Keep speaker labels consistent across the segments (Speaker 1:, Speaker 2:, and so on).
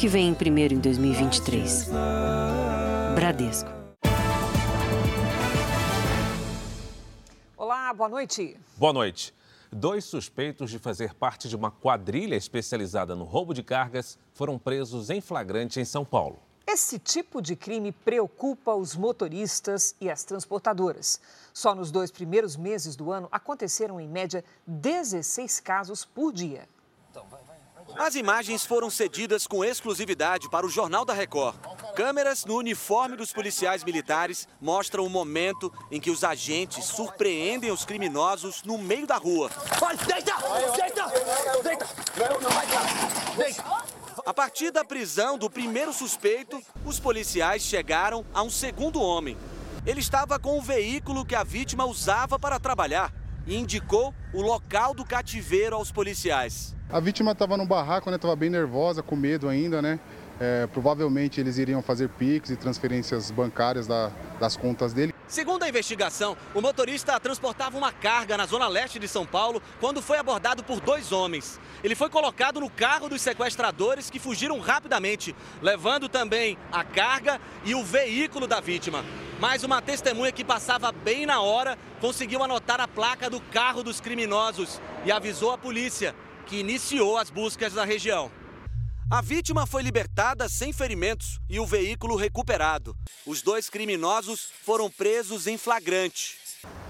Speaker 1: que vem primeiro em 2023. Bradesco.
Speaker 2: Olá, boa noite.
Speaker 3: Boa noite. Dois suspeitos de fazer parte de uma quadrilha especializada no roubo de cargas foram presos em flagrante em São Paulo.
Speaker 2: Esse tipo de crime preocupa os motoristas e as transportadoras. Só nos dois primeiros meses do ano aconteceram, em média, 16 casos por dia.
Speaker 4: As imagens foram cedidas com exclusividade para o Jornal da Record. Câmeras no uniforme dos policiais militares mostram o momento em que os agentes surpreendem os criminosos no meio da rua. Deita! Deita! Deita! Deita! A partir da prisão do primeiro suspeito, os policiais chegaram a um segundo homem. Ele estava com o veículo que a vítima usava para trabalhar e indicou o local do cativeiro aos policiais.
Speaker 5: A vítima estava no barraco, né? Estava bem nervosa, com medo ainda, né? É, provavelmente eles iriam fazer PIX e transferências bancárias da, das contas dele.
Speaker 4: Segundo a investigação, o motorista transportava uma carga na zona leste de São Paulo quando foi abordado por dois homens. Ele foi colocado no carro dos sequestradores que fugiram rapidamente, levando também a carga e o veículo da vítima. Mas uma testemunha que passava bem na hora conseguiu anotar a placa do carro dos criminosos e avisou a polícia que iniciou as buscas na região. A vítima foi libertada sem ferimentos e o veículo recuperado. Os dois criminosos foram presos em flagrante.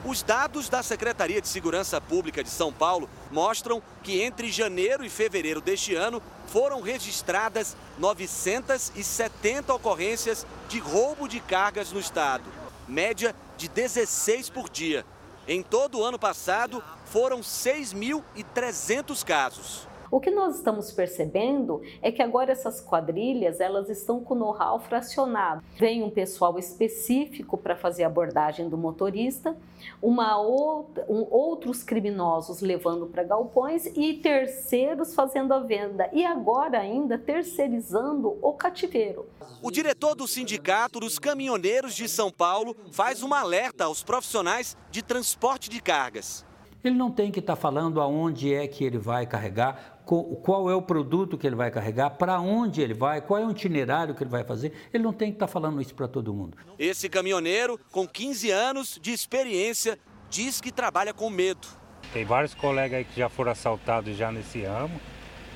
Speaker 4: Os dados da Secretaria de Segurança Pública de São Paulo mostram que entre janeiro e fevereiro deste ano foram registradas 970 ocorrências de roubo de cargas no estado, média de 16 por dia. Em todo o ano passado, foram 6.300 casos.
Speaker 6: O que nós estamos percebendo é que agora essas quadrilhas elas estão com know-how fracionado. Vem um pessoal específico para fazer a abordagem do motorista, uma outra, um, outros criminosos levando para galpões e terceiros fazendo a venda e agora ainda terceirizando o cativeiro.
Speaker 4: O diretor do Sindicato dos Caminhoneiros de São Paulo faz um alerta aos profissionais de transporte de cargas.
Speaker 7: Ele não tem que estar tá falando aonde é que ele vai carregar, qual é o produto que ele vai carregar, para onde ele vai, qual é o itinerário que ele vai fazer. Ele não tem que estar tá falando isso para todo mundo.
Speaker 4: Esse caminhoneiro, com 15 anos de experiência, diz que trabalha com medo.
Speaker 8: Tem vários colegas aí que já foram assaltados já nesse ramo.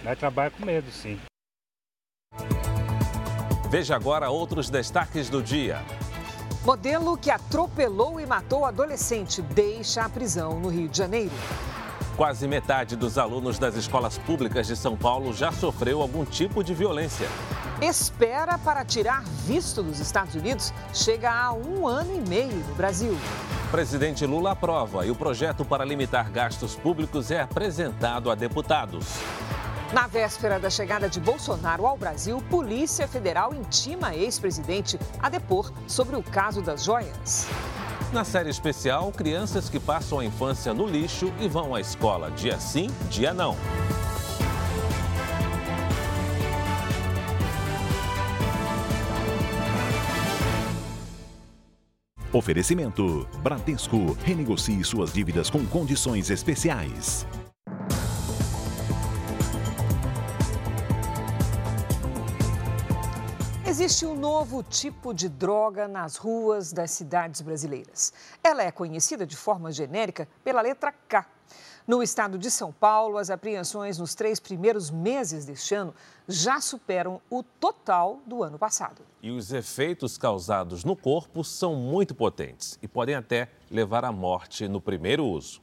Speaker 8: Nós trabalhamos com medo, sim.
Speaker 3: Veja agora outros destaques do dia.
Speaker 2: Modelo que atropelou e matou adolescente deixa a prisão no Rio de Janeiro.
Speaker 3: Quase metade dos alunos das escolas públicas de São Paulo já sofreu algum tipo de violência.
Speaker 2: Espera para tirar visto dos Estados Unidos chega a um ano e meio no Brasil.
Speaker 3: Presidente Lula aprova e o projeto para limitar gastos públicos é apresentado a deputados.
Speaker 2: Na véspera da chegada de Bolsonaro ao Brasil, Polícia Federal intima ex-presidente a depor sobre o caso das joias.
Speaker 3: Na série especial, crianças que passam a infância no lixo e vão à escola dia sim, dia não.
Speaker 9: Oferecimento: Bradesco. Renegocie suas dívidas com condições especiais.
Speaker 2: Existe um novo tipo de droga nas ruas das cidades brasileiras. Ela é conhecida de forma genérica pela letra K. No estado de São Paulo, as apreensões nos três primeiros meses deste ano já superam o total do ano passado.
Speaker 3: E os efeitos causados no corpo são muito potentes e podem até levar à morte no primeiro uso.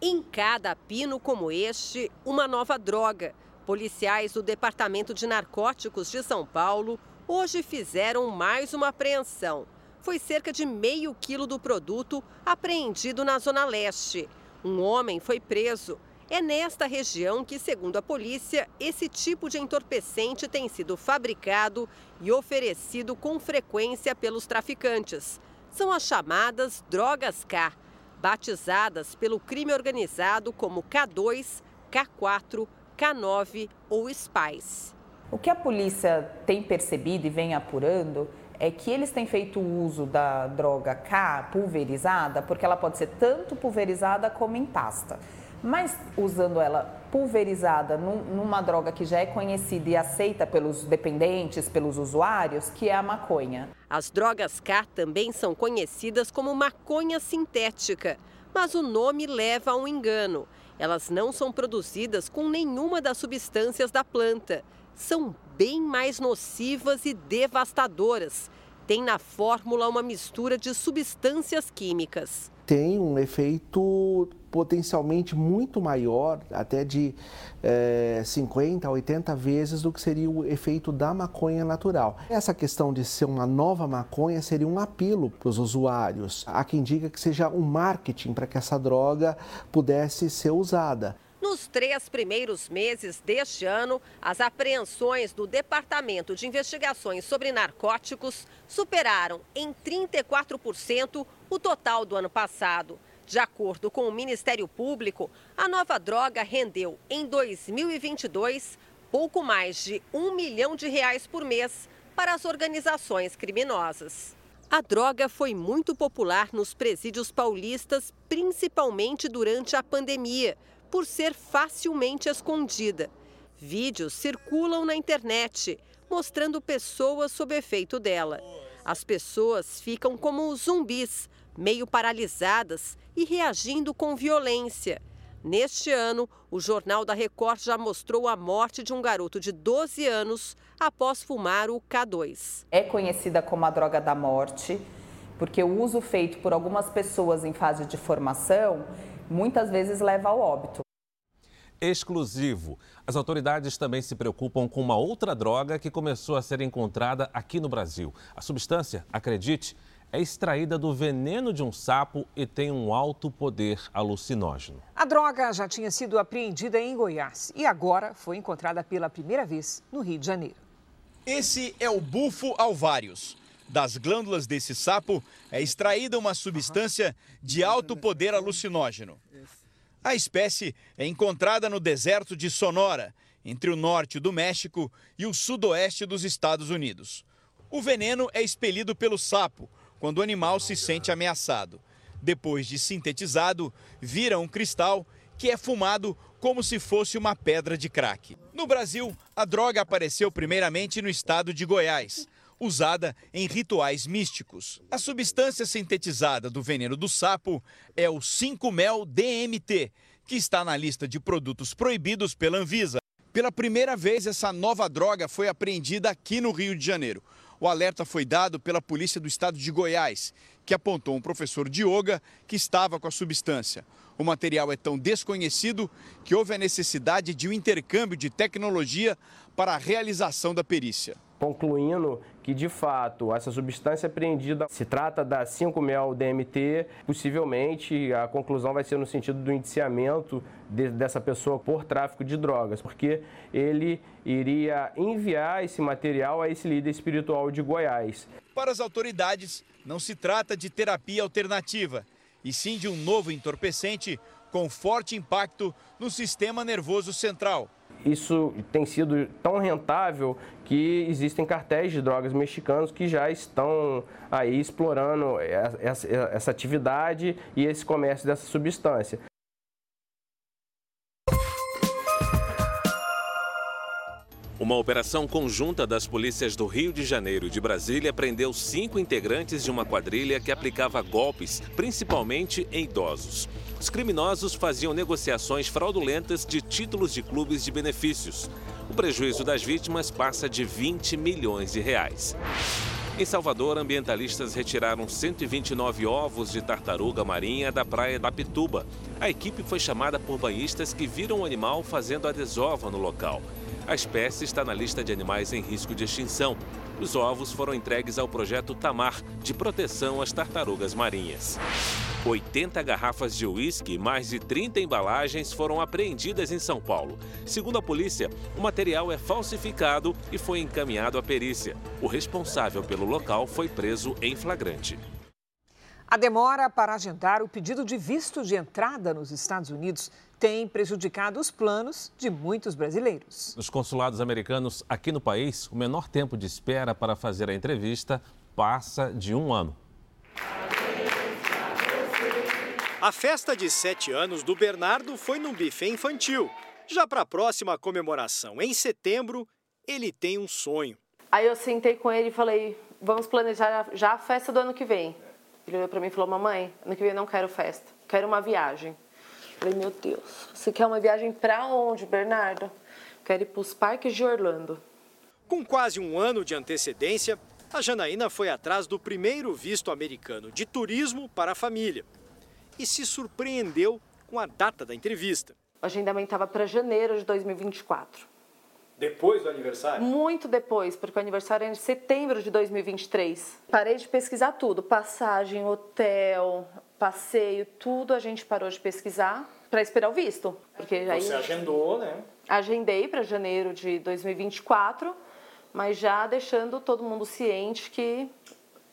Speaker 10: Em cada pino como este, uma nova droga. Policiais do Departamento de Narcóticos de São Paulo hoje fizeram mais uma apreensão. Foi cerca de meio quilo do produto apreendido na Zona Leste. Um homem foi preso. É nesta região que, segundo a polícia, esse tipo de entorpecente tem sido fabricado e oferecido com frequência pelos traficantes. São as chamadas drogas K, batizadas pelo crime organizado como K2, K4, K9 ou SPICE.
Speaker 11: O que a polícia tem percebido e vem apurando é que eles têm feito uso da droga K pulverizada, porque ela pode ser tanto pulverizada como em pasta. Mas usando ela pulverizada numa droga que já é conhecida e aceita pelos dependentes, pelos usuários, que é a maconha.
Speaker 10: As drogas K também são conhecidas como maconha sintética, mas o nome leva a um engano. Elas não são produzidas com nenhuma das substâncias da planta. São bem mais nocivas e devastadoras. Tem na fórmula uma mistura de substâncias químicas
Speaker 12: tem um efeito potencialmente muito maior, até de é, 50 a 80 vezes do que seria o efeito da maconha natural. Essa questão de ser uma nova maconha seria um apelo para os usuários. Há quem diga que seja um marketing para que essa droga pudesse ser usada.
Speaker 10: Nos três primeiros meses deste ano, as apreensões do Departamento de Investigações sobre Narcóticos superaram em 34% o total do ano passado. De acordo com o Ministério Público, a nova droga rendeu em 2022 pouco mais de um milhão de reais por mês para as organizações criminosas. A droga foi muito popular nos presídios paulistas, principalmente durante a pandemia por ser facilmente escondida. Vídeos circulam na internet mostrando pessoas sob efeito dela. As pessoas ficam como zumbis, meio paralisadas e reagindo com violência. Neste ano, o Jornal da Record já mostrou a morte de um garoto de 12 anos após fumar o K2.
Speaker 11: É conhecida como a droga da morte, porque o uso feito por algumas pessoas em fase de formação muitas vezes leva ao óbito.
Speaker 3: Exclusivo. As autoridades também se preocupam com uma outra droga que começou a ser encontrada aqui no Brasil. A substância, acredite, é extraída do veneno de um sapo e tem um alto poder alucinógeno.
Speaker 2: A droga já tinha sido apreendida em Goiás e agora foi encontrada pela primeira vez no Rio de Janeiro.
Speaker 13: Esse é o bufo alvários. Das glândulas desse sapo é extraída uma substância de alto poder alucinógeno. A espécie é encontrada no deserto de Sonora, entre o norte do México e o sudoeste dos Estados Unidos. O veneno é expelido pelo sapo quando o animal se sente ameaçado. Depois de sintetizado, vira um cristal que é fumado como se fosse uma pedra de crack. No Brasil, a droga apareceu primeiramente no estado de Goiás usada em rituais místicos. A substância sintetizada do veneno do sapo é o 5-mel-DMT, que está na lista de produtos proibidos pela Anvisa. Pela primeira vez, essa nova droga foi apreendida aqui no Rio de Janeiro. O alerta foi dado pela polícia do estado de Goiás, que apontou um professor de yoga que estava com a substância. O material é tão desconhecido que houve a necessidade de um intercâmbio de tecnologia para a realização da perícia
Speaker 14: concluindo que de fato essa substância apreendida se trata da 5-mel-DMT, possivelmente a conclusão vai ser no sentido do indiciamento de, dessa pessoa por tráfico de drogas, porque ele iria enviar esse material a esse líder espiritual de Goiás.
Speaker 13: Para as autoridades, não se trata de terapia alternativa, e sim de um novo entorpecente com forte impacto no sistema nervoso central
Speaker 14: isso tem sido tão rentável que existem cartéis de drogas mexicanos que já estão aí explorando essa, essa atividade e esse comércio dessa substância.
Speaker 3: Uma operação conjunta das polícias do Rio de Janeiro e de Brasília prendeu cinco integrantes de uma quadrilha que aplicava golpes, principalmente em idosos. Os criminosos faziam negociações fraudulentas de títulos de clubes de benefícios. O prejuízo das vítimas passa de 20 milhões de reais. Em Salvador, ambientalistas retiraram 129 ovos de tartaruga marinha da praia da Pituba. A equipe foi chamada por banhistas que viram o animal fazendo a desova no local. A espécie está na lista de animais em risco de extinção. Os ovos foram entregues ao projeto Tamar, de proteção às tartarugas marinhas. 80 garrafas de uísque e mais de 30 embalagens foram apreendidas em São Paulo. Segundo a polícia, o material é falsificado e foi encaminhado à perícia. O responsável pelo local foi preso em flagrante.
Speaker 2: A demora para agendar o pedido de visto de entrada nos Estados Unidos tem prejudicado os planos de muitos brasileiros.
Speaker 3: Nos consulados americanos aqui no país, o menor tempo de espera para fazer a entrevista passa de um ano.
Speaker 15: A festa de sete anos do Bernardo foi num buffet infantil. Já para a próxima comemoração, em setembro, ele tem um sonho.
Speaker 16: Aí eu sentei com ele e falei: vamos planejar já a festa do ano que vem. Ele olhou para mim e falou: mamãe, ano que vem eu não quero festa, quero uma viagem. Eu falei: meu Deus, você quer uma viagem para onde, Bernardo? Quero ir para os parques de Orlando.
Speaker 15: Com quase um ano de antecedência, a Janaína foi atrás do primeiro visto americano de turismo para a família e se surpreendeu com a data da entrevista.
Speaker 16: O agendamento estava para janeiro de 2024.
Speaker 15: Depois do aniversário?
Speaker 16: Muito depois, porque o aniversário é em setembro de 2023. Parei de pesquisar tudo: passagem, hotel, passeio, tudo a gente parou de pesquisar para esperar o visto. Porque
Speaker 15: aí Você agendou, né?
Speaker 16: Agendei para janeiro de 2024, mas já deixando todo mundo ciente que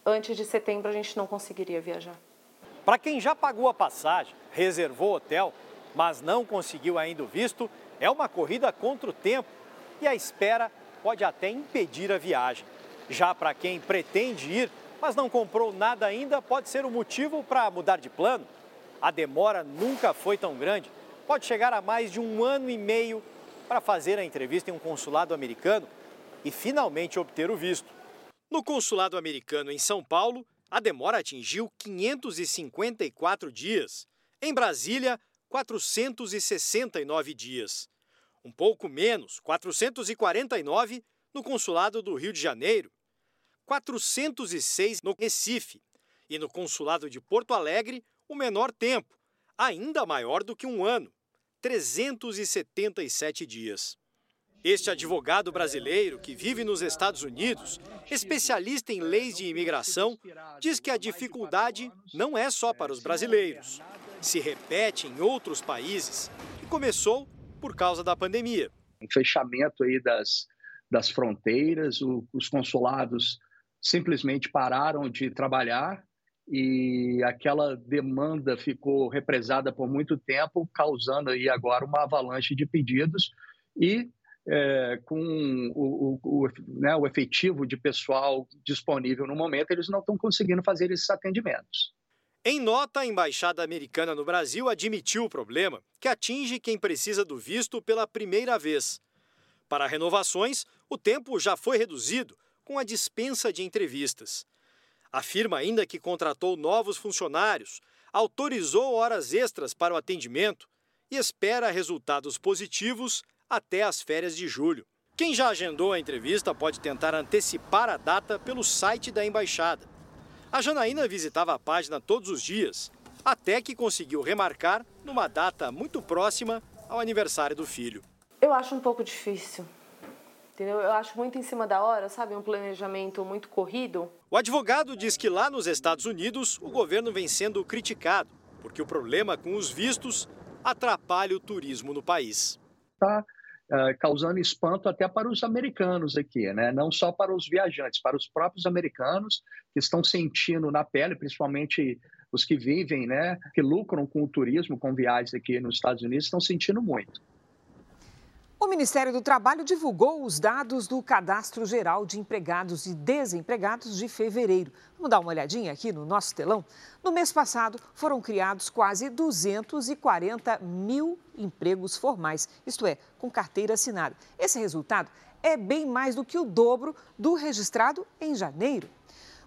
Speaker 16: antes de setembro a gente não conseguiria viajar.
Speaker 15: Para quem já pagou a passagem, reservou hotel, mas não conseguiu ainda o visto, é uma corrida contra o tempo e a espera pode até impedir a viagem. Já para quem pretende ir, mas não comprou nada ainda, pode ser o um motivo para mudar de plano. A demora nunca foi tão grande, pode chegar a mais de um ano e meio para fazer a entrevista em um consulado americano e finalmente obter o visto. No consulado americano em São Paulo, a demora atingiu 554 dias. Em Brasília, 469 dias. Um pouco menos, 449 no consulado do Rio de Janeiro, 406 no Recife e no consulado de Porto Alegre, o menor tempo, ainda maior do que um ano, 377 dias. Este advogado brasileiro que vive nos Estados Unidos, especialista em leis de imigração, diz que a dificuldade não é só para os brasileiros. Se repete em outros países e começou por causa da pandemia.
Speaker 17: Um fechamento aí das, das fronteiras, o, os consulados simplesmente pararam de trabalhar e aquela demanda ficou represada por muito tempo, causando aí agora uma avalanche de pedidos e é, com o, o, o, né, o efetivo de pessoal disponível no momento, eles não estão conseguindo fazer esses atendimentos.
Speaker 15: Em nota, a Embaixada Americana no Brasil admitiu o problema, que atinge quem precisa do visto pela primeira vez. Para renovações, o tempo já foi reduzido com a dispensa de entrevistas. Afirma ainda que contratou novos funcionários, autorizou horas extras para o atendimento e espera resultados positivos até as férias de julho. Quem já agendou a entrevista pode tentar antecipar a data pelo site da embaixada. A Janaína visitava a página todos os dias, até que conseguiu remarcar numa data muito próxima ao aniversário do filho.
Speaker 16: Eu acho um pouco difícil. Entendeu? Eu acho muito em cima da hora, sabe? Um planejamento muito corrido.
Speaker 15: O advogado diz que lá nos Estados Unidos o governo vem sendo criticado, porque o problema com os vistos atrapalha o turismo no país.
Speaker 17: Tá uh, causando espanto até para os americanos aqui, né? Não só para os viajantes, para os próprios americanos que estão sentindo na pele, principalmente os que vivem, né, que lucram com o turismo, com viagens aqui nos Estados Unidos, estão sentindo muito.
Speaker 2: O Ministério do Trabalho divulgou os dados do Cadastro Geral de Empregados e Desempregados de fevereiro. Vamos dar uma olhadinha aqui no nosso telão? No mês passado, foram criados quase 240 mil empregos formais, isto é, com carteira assinada. Esse resultado é bem mais do que o dobro do registrado em janeiro.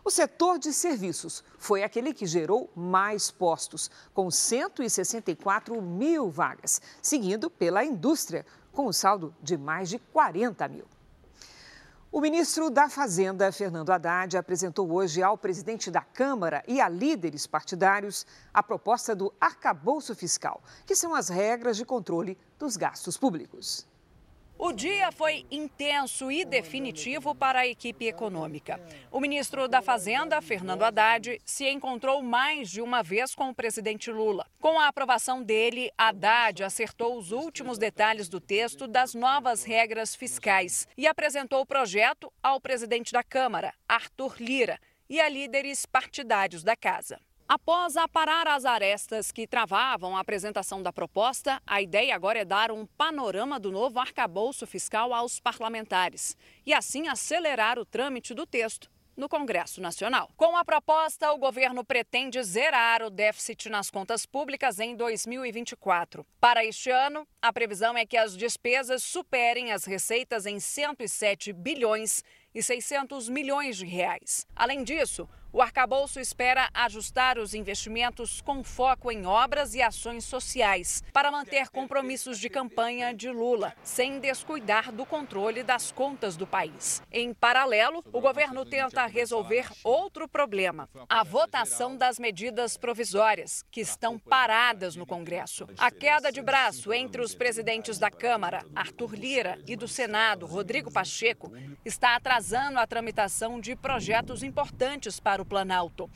Speaker 2: O setor de serviços foi aquele que gerou mais postos, com 164 mil vagas, seguido pela indústria, com um saldo de mais de 40 mil. O ministro da Fazenda, Fernando Haddad, apresentou hoje ao presidente da Câmara e a líderes partidários a proposta do arcabouço fiscal, que são as regras de controle dos gastos públicos.
Speaker 18: O dia foi intenso e definitivo para a equipe econômica. O ministro da Fazenda, Fernando Haddad, se encontrou mais de uma vez com o presidente Lula. Com a aprovação dele, Haddad acertou os últimos detalhes do texto das novas regras fiscais e apresentou o projeto ao presidente da Câmara, Arthur Lira, e a líderes partidários da casa. Após aparar as arestas que travavam a apresentação da proposta, a ideia agora é dar um panorama do novo arcabouço fiscal aos parlamentares e assim acelerar o trâmite do texto no Congresso Nacional. Com a proposta, o governo pretende zerar o déficit nas contas públicas em 2024. Para este ano, a previsão é que as despesas superem as receitas em 107 bilhões e 600 milhões de reais. Além disso, o arcabouço espera ajustar os investimentos com foco em obras e ações sociais para manter compromissos de campanha de Lula, sem descuidar do controle das contas do país. Em paralelo, o governo tenta resolver outro problema: a votação das medidas provisórias, que estão paradas no Congresso. A queda de braço entre os presidentes da Câmara, Arthur Lira, e do Senado, Rodrigo Pacheco, está atrasando a tramitação de projetos importantes para o Planalto.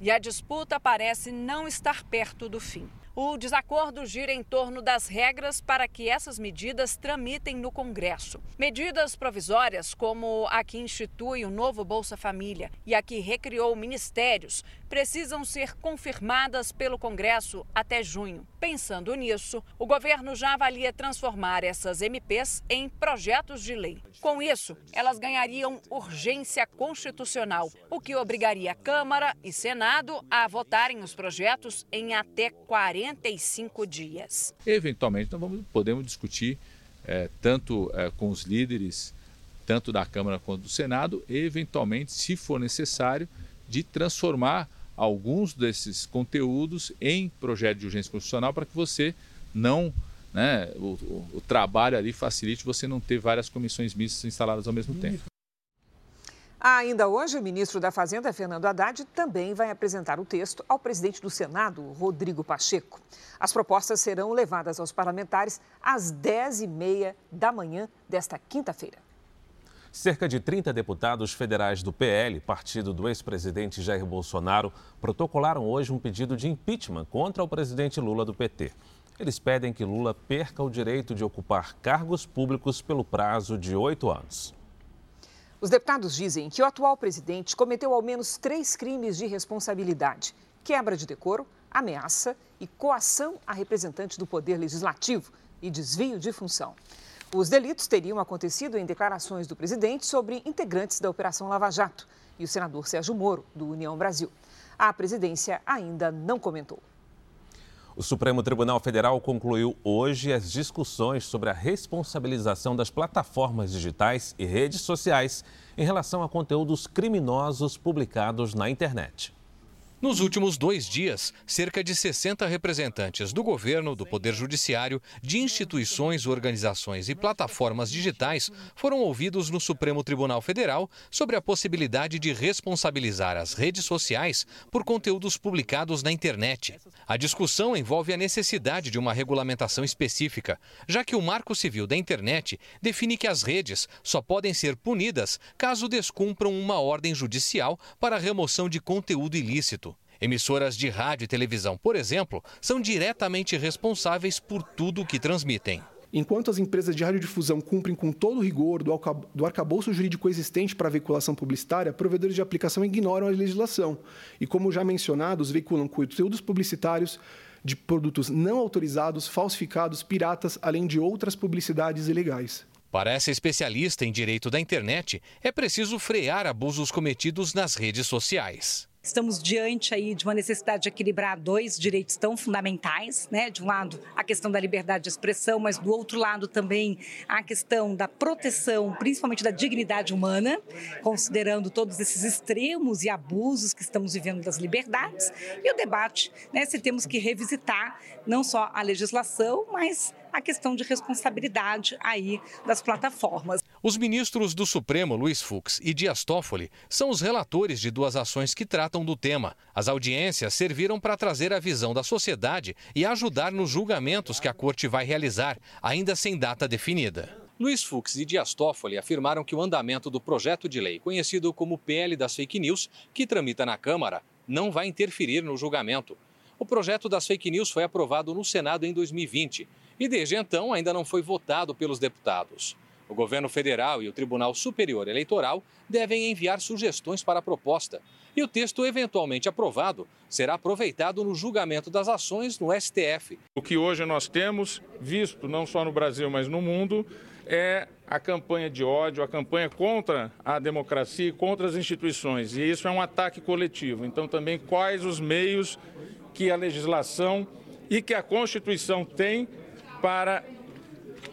Speaker 18: E a disputa parece não estar perto do fim. O desacordo gira em torno das regras para que essas medidas tramitem no Congresso. Medidas provisórias, como a que institui o novo Bolsa Família e a que recriou ministérios, precisam ser confirmadas pelo Congresso até junho. Pensando nisso, o governo já avalia transformar essas MPs em projetos de lei. Com isso, elas ganhariam urgência constitucional, o que obrigaria Câmara e Senado a votarem os projetos em até 45 dias.
Speaker 19: Eventualmente, nós vamos, podemos discutir é, tanto é, com os líderes, tanto da Câmara quanto do Senado, e eventualmente, se for necessário, de transformar alguns desses conteúdos em projeto de urgência constitucional para que você não, né, o, o, o, trabalho ali facilite você não ter várias comissões mistas instaladas ao mesmo tempo.
Speaker 2: Ainda hoje, o ministro da Fazenda, Fernando Haddad, também vai apresentar o texto ao presidente do Senado, Rodrigo Pacheco. As propostas serão levadas aos parlamentares às 10h30 da manhã desta quinta-feira.
Speaker 3: Cerca de 30 deputados federais do PL, partido do ex-presidente Jair Bolsonaro, protocolaram hoje um pedido de impeachment contra o presidente Lula do PT. Eles pedem que Lula perca o direito de ocupar cargos públicos pelo prazo de oito anos.
Speaker 2: Os deputados dizem que o atual presidente cometeu ao menos três crimes de responsabilidade: quebra de decoro, ameaça e coação a representante do Poder Legislativo e desvio de função. Os delitos teriam acontecido em declarações do presidente sobre integrantes da Operação Lava Jato e o senador Sérgio Moro, do União Brasil. A presidência ainda não comentou.
Speaker 3: O Supremo Tribunal Federal concluiu hoje as discussões sobre a responsabilização das plataformas digitais e redes sociais em relação a conteúdos criminosos publicados na internet.
Speaker 20: Nos últimos dois dias, cerca de 60 representantes do governo, do Poder Judiciário, de instituições, organizações e plataformas digitais foram ouvidos no Supremo Tribunal Federal sobre a possibilidade de responsabilizar as redes sociais por conteúdos publicados na internet. A discussão envolve a necessidade de uma regulamentação específica, já que o Marco Civil da Internet define que as redes só podem ser punidas caso descumpram uma ordem judicial para a remoção de conteúdo ilícito. Emissoras de rádio e televisão, por exemplo, são diretamente responsáveis por tudo o que transmitem.
Speaker 21: Enquanto as empresas de radiodifusão cumprem com todo o rigor do arcabouço jurídico existente para a veiculação publicitária, provedores de aplicação ignoram a legislação e, como já mencionados, veiculam conteúdos publicitários de produtos não autorizados, falsificados, piratas, além de outras publicidades ilegais.
Speaker 20: Para essa especialista em direito da internet, é preciso frear abusos cometidos nas redes sociais.
Speaker 22: Estamos diante aí de uma necessidade de equilibrar dois direitos tão fundamentais, né? De um lado, a questão da liberdade de expressão, mas do outro lado também a questão da proteção, principalmente da dignidade humana, considerando todos esses extremos e abusos que estamos vivendo das liberdades. E o debate, né, se temos que revisitar não só a legislação, mas a questão de responsabilidade aí das plataformas.
Speaker 20: Os ministros do Supremo, Luiz Fux e Dias Toffoli, são os relatores de duas ações que tratam do tema. As audiências serviram para trazer a visão da sociedade e ajudar nos julgamentos que a corte vai realizar, ainda sem data definida. Luiz Fux e Dias Toffoli afirmaram que o andamento do projeto de lei, conhecido como PL das Fake News, que tramita na Câmara, não vai interferir no julgamento. O projeto das fake news foi aprovado no Senado em 2020 e desde então ainda não foi votado pelos deputados. O governo federal e o Tribunal Superior Eleitoral devem enviar sugestões para a proposta. E o texto eventualmente aprovado será aproveitado no julgamento das ações no STF.
Speaker 23: O que hoje nós temos, visto não só no Brasil, mas no mundo, é a campanha de ódio, a campanha contra a democracia e contra as instituições. E isso é um ataque coletivo. Então, também, quais os meios que a legislação e que a Constituição tem para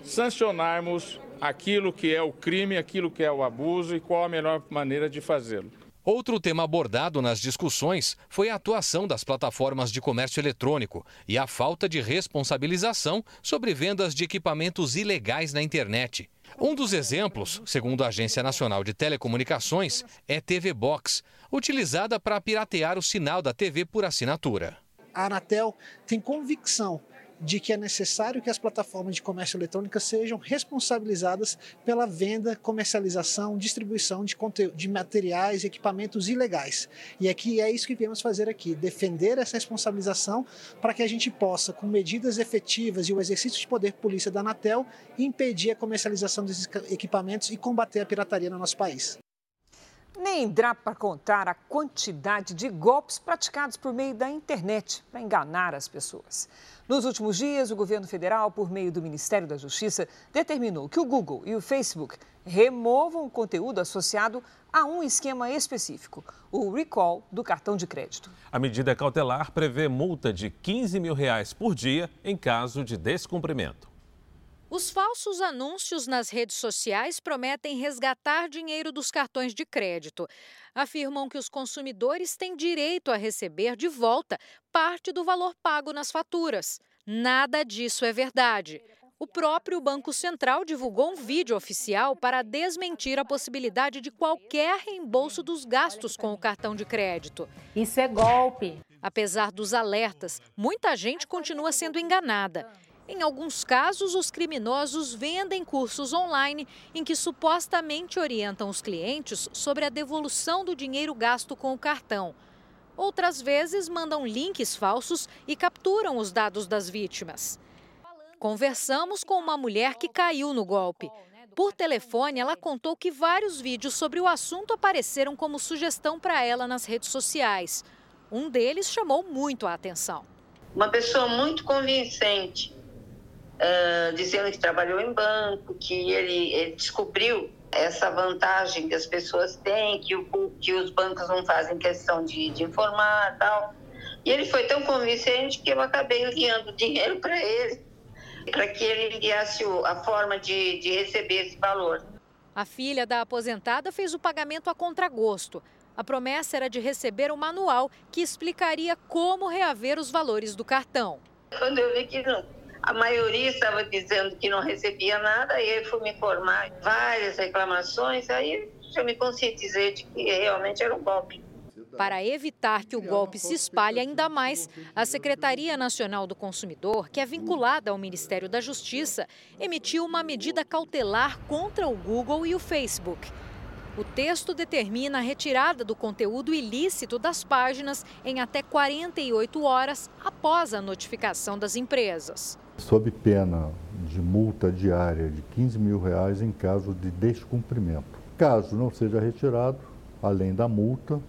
Speaker 23: sancionarmos aquilo que é o crime, aquilo que é o abuso e qual a melhor maneira de fazê-lo.
Speaker 20: Outro tema abordado nas discussões foi a atuação das plataformas de comércio eletrônico e a falta de responsabilização sobre vendas de equipamentos ilegais na internet. Um dos exemplos, segundo a Agência Nacional de Telecomunicações, é TV Box, utilizada para piratear o sinal da TV por assinatura.
Speaker 24: A Anatel tem convicção de que é necessário que as plataformas de comércio eletrônico sejam responsabilizadas pela venda, comercialização, distribuição de, de materiais e equipamentos ilegais. E aqui é isso que viemos fazer aqui, defender essa responsabilização para que a gente possa, com medidas efetivas e o exercício de poder polícia da Anatel, impedir a comercialização desses equipamentos e combater a pirataria no nosso país.
Speaker 2: Nem dá para contar a quantidade de golpes praticados por meio da internet para enganar as pessoas. Nos últimos dias, o governo federal, por meio do Ministério da Justiça, determinou que o Google e o Facebook removam o conteúdo associado a um esquema específico, o recall do cartão de crédito.
Speaker 3: A medida cautelar prevê multa de 15 mil reais por dia em caso de descumprimento.
Speaker 25: Os falsos anúncios nas redes sociais prometem resgatar dinheiro dos cartões de crédito. Afirmam que os consumidores têm direito a receber de volta parte do valor pago nas faturas. Nada disso é verdade. O próprio Banco Central divulgou um vídeo oficial para desmentir a possibilidade de qualquer reembolso dos gastos com o cartão de crédito.
Speaker 6: Isso é golpe.
Speaker 25: Apesar dos alertas, muita gente continua sendo enganada. Em alguns casos, os criminosos vendem cursos online em que supostamente orientam os clientes sobre a devolução do dinheiro gasto com o cartão. Outras vezes, mandam links falsos e capturam os dados das vítimas. Conversamos com uma mulher que caiu no golpe. Por telefone, ela contou que vários vídeos sobre o assunto apareceram como sugestão para ela nas redes sociais. Um deles chamou muito a atenção.
Speaker 26: Uma pessoa muito convincente uh, dizendo que trabalhou em banco, que ele, ele, descobriu essa vantagem que as pessoas têm, que, o, que os bancos não fazem questão de, de informar tal. E ele foi tão convincente que eu acabei enviando dinheiro para ele, para que ele enviasse a forma de, de receber esse valor.
Speaker 25: A filha da aposentada fez o pagamento a contragosto. A promessa era de receber um manual que explicaria como reaver os valores do cartão.
Speaker 26: Quando eu vi que não, a maioria estava dizendo que não recebia nada, aí eu fui me informar várias reclamações, aí eu me conscientizei de que realmente era um golpe.
Speaker 25: Para evitar que o golpe se espalhe ainda mais, a Secretaria Nacional do Consumidor, que é vinculada ao Ministério da Justiça, emitiu uma medida cautelar contra o Google e o Facebook. O texto determina a retirada do conteúdo ilícito das páginas em até 48 horas após a notificação das empresas
Speaker 27: sob pena de multa diária de 15 mil reais em caso de descumprimento. Caso não seja retirado, além da multa,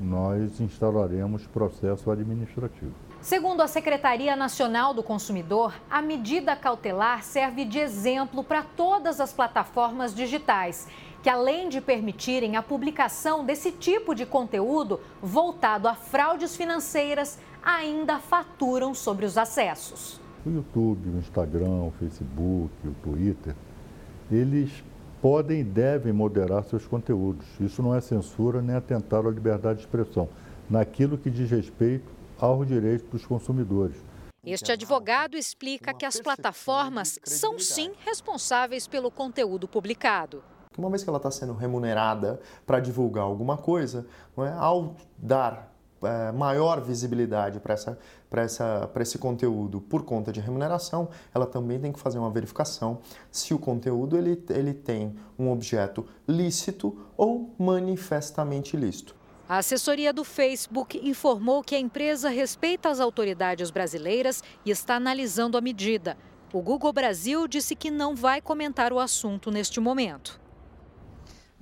Speaker 27: nós instalaremos processo administrativo.
Speaker 25: Segundo a Secretaria Nacional do Consumidor, a medida cautelar serve de exemplo para todas as plataformas digitais, que além de permitirem a publicação desse tipo de conteúdo voltado a fraudes financeiras, ainda faturam sobre os acessos
Speaker 27: o YouTube, o Instagram, o Facebook, o Twitter, eles podem e devem moderar seus conteúdos. Isso não é censura nem atentar à liberdade de expressão, naquilo que diz respeito aos direitos dos consumidores.
Speaker 25: Este advogado explica que as plataformas são sim responsáveis pelo conteúdo publicado.
Speaker 28: Uma vez que ela está sendo remunerada para divulgar alguma coisa, é? ao dar é, maior visibilidade para essa, essa, esse conteúdo por conta de remuneração, ela também tem que fazer uma verificação se o conteúdo ele, ele tem um objeto lícito ou manifestamente ilícito.
Speaker 25: A assessoria do Facebook informou que a empresa respeita as autoridades brasileiras e está analisando a medida. O Google Brasil disse que não vai comentar o assunto neste momento.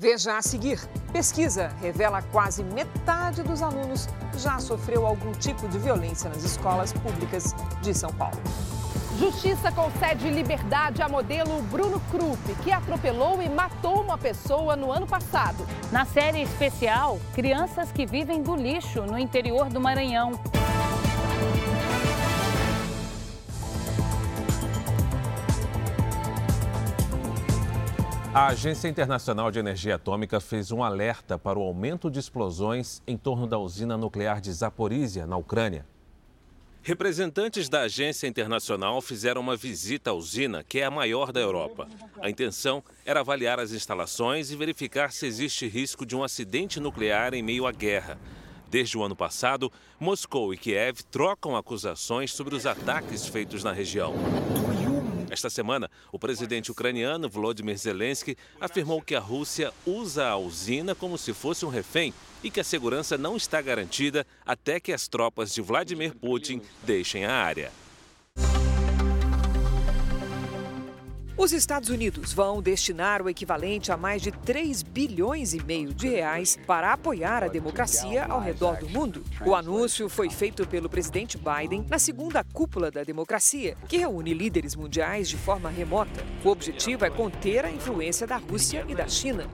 Speaker 2: Veja a seguir: pesquisa revela quase metade dos alunos já sofreu algum tipo de violência nas escolas públicas de São Paulo.
Speaker 29: Justiça concede liberdade a modelo Bruno Krupp, que atropelou e matou uma pessoa no ano passado.
Speaker 30: Na série especial, crianças que vivem do lixo no interior do Maranhão.
Speaker 3: A Agência Internacional de Energia Atômica fez um alerta para o aumento de explosões em torno da usina nuclear de Zaporizhia, na Ucrânia. Representantes da agência internacional fizeram uma visita à usina, que é a maior da Europa. A intenção era avaliar as instalações e verificar se existe risco de um acidente nuclear em meio à guerra. Desde o ano passado, Moscou e Kiev trocam acusações sobre os ataques feitos na região. Esta semana, o presidente ucraniano Volodymyr Zelensky afirmou que a Rússia usa a usina como se fosse um refém e que a segurança não está garantida até que as tropas de Vladimir Putin deixem a área.
Speaker 2: Os Estados Unidos vão destinar o equivalente a mais de 3 bilhões e meio de reais para apoiar a democracia ao redor do mundo. O anúncio foi feito pelo presidente Biden na segunda cúpula da democracia, que reúne líderes mundiais de forma remota. O objetivo é conter a influência da Rússia e da China.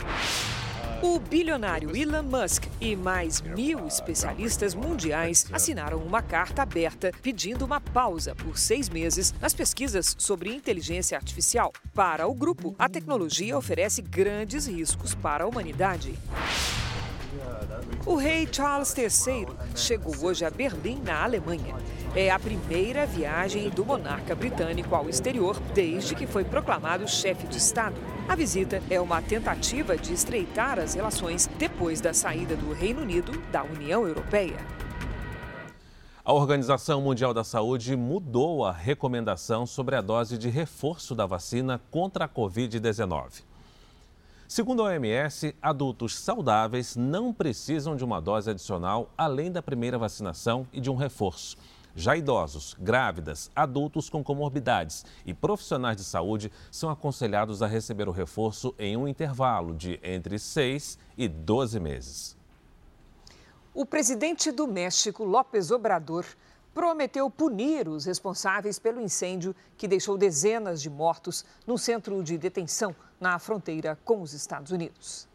Speaker 2: O bilionário Elon Musk e mais mil especialistas mundiais assinaram uma carta aberta pedindo uma pausa por seis meses nas pesquisas sobre inteligência artificial. Para o grupo, a tecnologia oferece grandes riscos para a humanidade. O rei Charles III chegou hoje a Berlim, na Alemanha. É a primeira viagem do monarca britânico ao exterior desde que foi proclamado chefe de Estado. A visita é uma tentativa de estreitar as relações depois da saída do Reino Unido da União Europeia.
Speaker 3: A Organização Mundial da Saúde mudou a recomendação sobre a dose de reforço da vacina contra a Covid-19. Segundo a OMS, adultos saudáveis não precisam de uma dose adicional além da primeira vacinação e de um reforço. Já idosos, grávidas, adultos com comorbidades e profissionais de saúde são aconselhados a receber o reforço em um intervalo de entre 6 e 12 meses.
Speaker 2: O presidente do México, López Obrador, prometeu punir os responsáveis pelo incêndio que deixou dezenas de mortos num centro de detenção na fronteira com os Estados Unidos.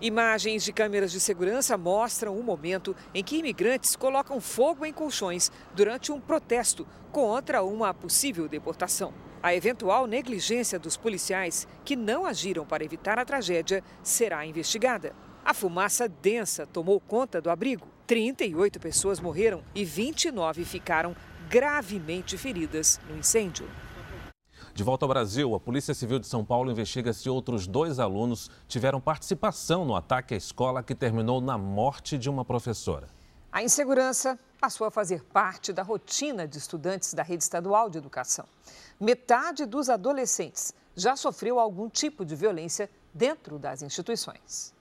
Speaker 2: Imagens de câmeras de segurança mostram o momento em que imigrantes colocam fogo em colchões durante um protesto contra uma possível deportação. A eventual negligência dos policiais que não agiram para evitar a tragédia será investigada. A fumaça densa tomou conta do abrigo. 38 pessoas morreram e 29 ficaram gravemente feridas no incêndio.
Speaker 3: De volta ao Brasil, a Polícia Civil de São Paulo investiga se outros dois alunos tiveram participação no ataque à escola que terminou na morte de uma professora.
Speaker 2: A insegurança passou a fazer parte da rotina de estudantes da rede estadual de educação. Metade dos adolescentes já sofreu algum tipo de violência dentro das instituições.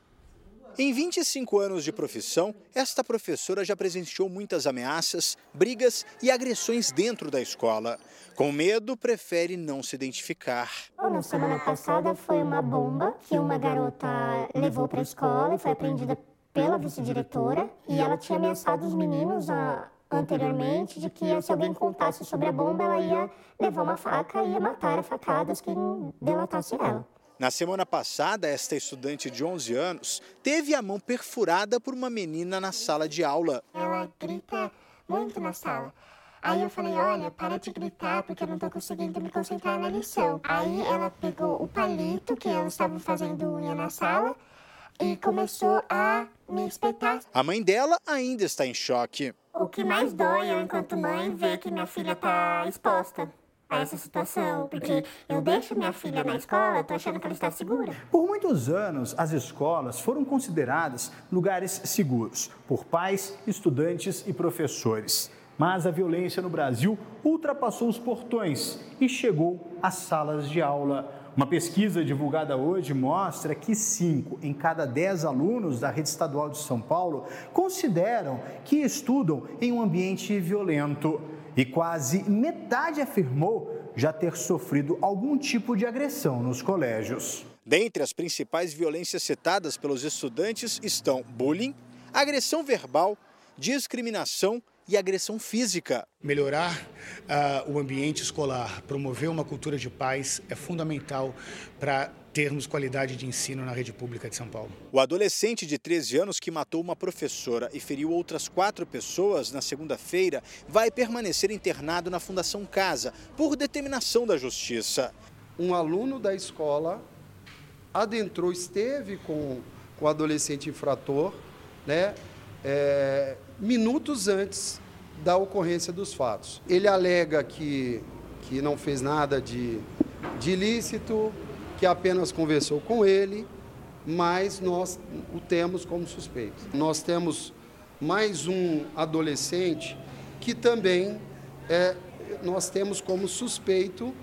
Speaker 31: Em 25 anos de profissão, esta professora já presenciou muitas ameaças, brigas e agressões dentro da escola. Com medo, prefere não se identificar.
Speaker 32: Na semana passada foi uma bomba que uma garota levou para a escola e foi apreendida pela vice-diretora. E ela tinha ameaçado os meninos a, anteriormente de que se alguém contasse sobre a bomba, ela ia levar uma faca e ia matar a facadas quem delatasse ela.
Speaker 31: Na semana passada, esta estudante de 11 anos teve a mão perfurada por uma menina na sala de aula.
Speaker 32: Ela grita muito na sala. Aí eu falei, olha, para de gritar porque eu não tô conseguindo me concentrar na lição. Aí ela pegou o palito que eu estava fazendo unha na sala e começou a me espetar.
Speaker 31: A mãe dela ainda está em choque.
Speaker 32: O que mais dói eu, enquanto mãe, ver que minha filha está exposta a essa situação, porque eu deixo minha filha na escola, tô achando que ela está segura.
Speaker 33: Por muitos anos, as escolas foram consideradas lugares seguros por pais, estudantes e professores. Mas a violência no Brasil ultrapassou os portões e chegou às salas de aula. Uma pesquisa divulgada hoje mostra que 5 em cada 10 alunos da rede estadual de São Paulo consideram que estudam em um ambiente violento e quase metade afirmou já ter sofrido algum tipo de agressão nos colégios.
Speaker 31: Dentre as principais violências citadas pelos estudantes estão bullying, agressão verbal, discriminação e agressão física.
Speaker 34: Melhorar uh, o ambiente escolar, promover uma cultura de paz é fundamental para termos qualidade de ensino na rede pública de São Paulo.
Speaker 31: O adolescente de 13 anos que matou uma professora e feriu outras quatro pessoas na segunda-feira vai permanecer internado na Fundação Casa por determinação da Justiça.
Speaker 35: Um aluno da escola adentrou, esteve com, com o adolescente infrator, né, é, minutos antes da ocorrência dos fatos. Ele alega que, que não fez nada de, de ilícito, que apenas conversou com ele, mas nós o temos como suspeito. Nós temos mais um adolescente que também é, nós temos como suspeito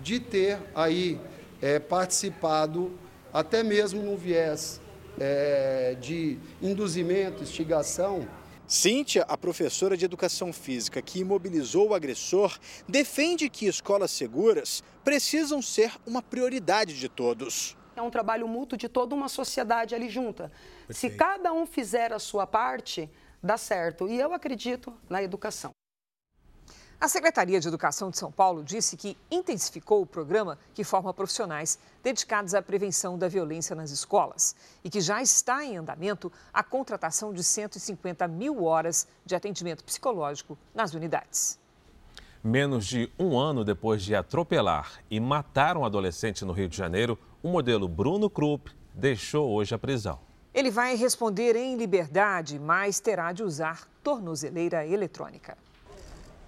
Speaker 35: de ter aí é, participado até mesmo no viés é, de induzimento, instigação.
Speaker 31: Cíntia, a professora de educação física que imobilizou o agressor, defende que escolas seguras precisam ser uma prioridade de todos.
Speaker 36: É um trabalho mútuo de toda uma sociedade ali junta. Perfeito. Se cada um fizer a sua parte, dá certo. E eu acredito na educação.
Speaker 2: A Secretaria de Educação de São Paulo disse que intensificou o programa que forma profissionais dedicados à prevenção da violência nas escolas e que já está em andamento a contratação de 150 mil horas de atendimento psicológico nas unidades.
Speaker 3: Menos de um ano depois de atropelar e matar um adolescente no Rio de Janeiro, o modelo Bruno Krupp deixou hoje a prisão.
Speaker 2: Ele vai responder em liberdade, mas terá de usar tornozeleira eletrônica.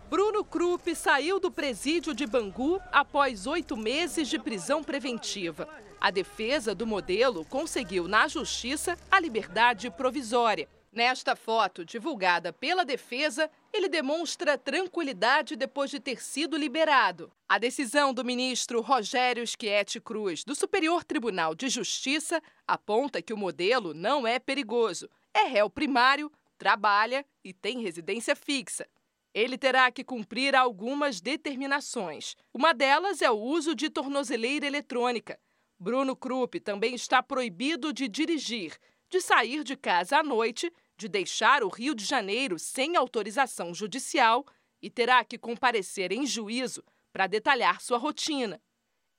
Speaker 29: Bruno Krupp saiu do presídio de Bangu após oito meses de prisão preventiva. A defesa do modelo conseguiu na justiça a liberdade provisória. Nesta foto, divulgada pela defesa, ele demonstra tranquilidade depois de ter sido liberado. A decisão do ministro Rogério Schietti Cruz, do Superior Tribunal de Justiça, aponta que o modelo não é perigoso. É réu primário, trabalha e tem residência fixa ele terá que cumprir algumas determinações. Uma delas é o uso de tornozeleira eletrônica. Bruno Krupp também está proibido de dirigir, de sair de casa à noite, de deixar o Rio de Janeiro sem autorização judicial e terá que comparecer em juízo para detalhar sua rotina.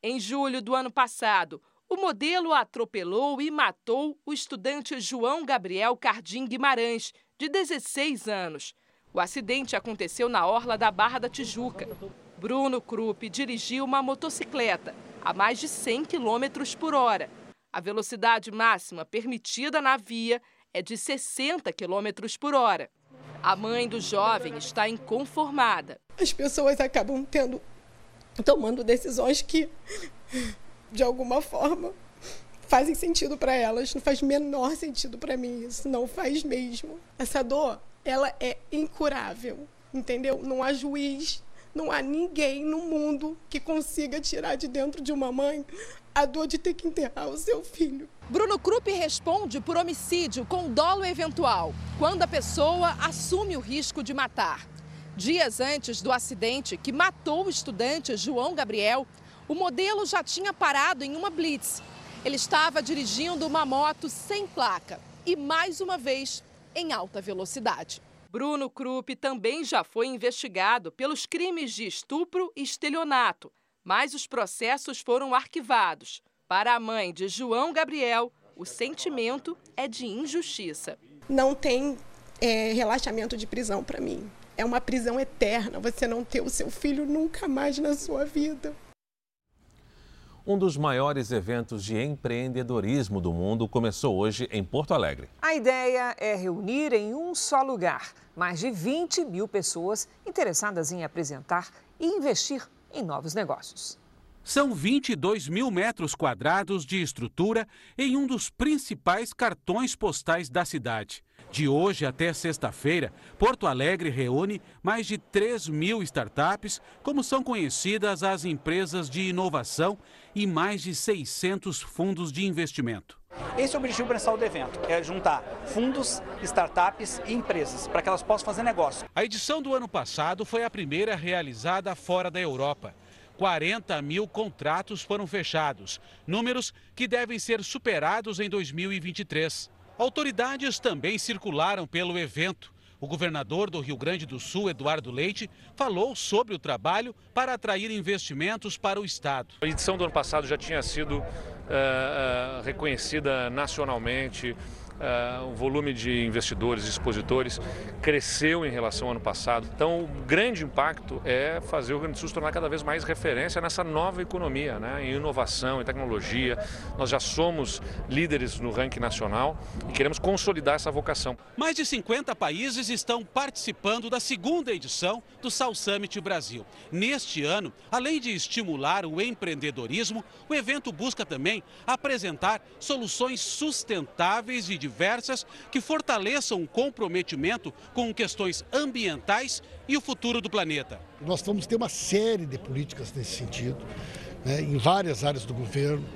Speaker 29: Em julho do ano passado, o modelo atropelou e matou o estudante João Gabriel Cardim Guimarães, de 16 anos. O acidente aconteceu na orla da Barra da Tijuca. Bruno Krupp dirigiu uma motocicleta a mais de 100 km por hora. A velocidade máxima permitida na via é de 60 km por hora. A mãe do jovem está inconformada.
Speaker 37: As pessoas acabam tendo, tomando decisões que, de alguma forma, fazem sentido para elas. Não faz menor sentido para mim isso. Não faz mesmo. Essa dor ela é incurável, entendeu? Não há juiz, não há ninguém no mundo que consiga tirar de dentro de uma mãe a dor de ter que enterrar o seu filho.
Speaker 29: Bruno Krupp responde por homicídio com dolo eventual, quando a pessoa assume o risco de matar. Dias antes do acidente que matou o estudante João Gabriel, o modelo já tinha parado em uma blitz. Ele estava dirigindo uma moto sem placa e, mais uma vez, em alta velocidade. Bruno Krupp também já foi investigado pelos crimes de estupro e estelionato, mas os processos foram arquivados. Para a mãe de João Gabriel, o sentimento é de injustiça.
Speaker 37: Não tem é, relaxamento de prisão para mim. É uma prisão eterna você não ter o seu filho nunca mais na sua vida.
Speaker 3: Um dos maiores eventos de empreendedorismo do mundo começou hoje em Porto Alegre.
Speaker 2: A ideia é reunir em um só lugar mais de 20 mil pessoas interessadas em apresentar e investir em novos negócios.
Speaker 38: São 22 mil metros quadrados de estrutura em um dos principais cartões postais da cidade. De hoje até sexta-feira, Porto Alegre reúne mais de 3 mil startups, como são conhecidas as empresas de inovação, e mais de 600 fundos de investimento.
Speaker 39: Esse é o objetivo principal do evento, é juntar fundos, startups e empresas para que elas possam fazer negócio.
Speaker 38: A edição do ano passado foi a primeira realizada fora da Europa.
Speaker 40: 40 mil contratos foram fechados, números que devem ser superados em 2023. Autoridades também circularam pelo evento. O governador do Rio Grande do Sul, Eduardo Leite, falou sobre o trabalho para atrair investimentos para o estado.
Speaker 41: A edição do ano passado já tinha sido uh, reconhecida nacionalmente Uh, o volume de investidores e expositores cresceu em relação ao ano passado. Então, o grande impacto é fazer o Rio Grande do Sul se tornar cada vez mais referência nessa nova economia, né? em inovação, em tecnologia. Nós já somos líderes no ranking nacional e queremos consolidar essa vocação.
Speaker 40: Mais de 50 países estão participando da segunda edição do South Summit Brasil. Neste ano, além de estimular o empreendedorismo, o evento busca também apresentar soluções sustentáveis e diversas que fortaleçam o comprometimento com questões ambientais e o futuro do planeta.
Speaker 31: Nós vamos ter uma série de políticas nesse sentido, né, em várias áreas do governo,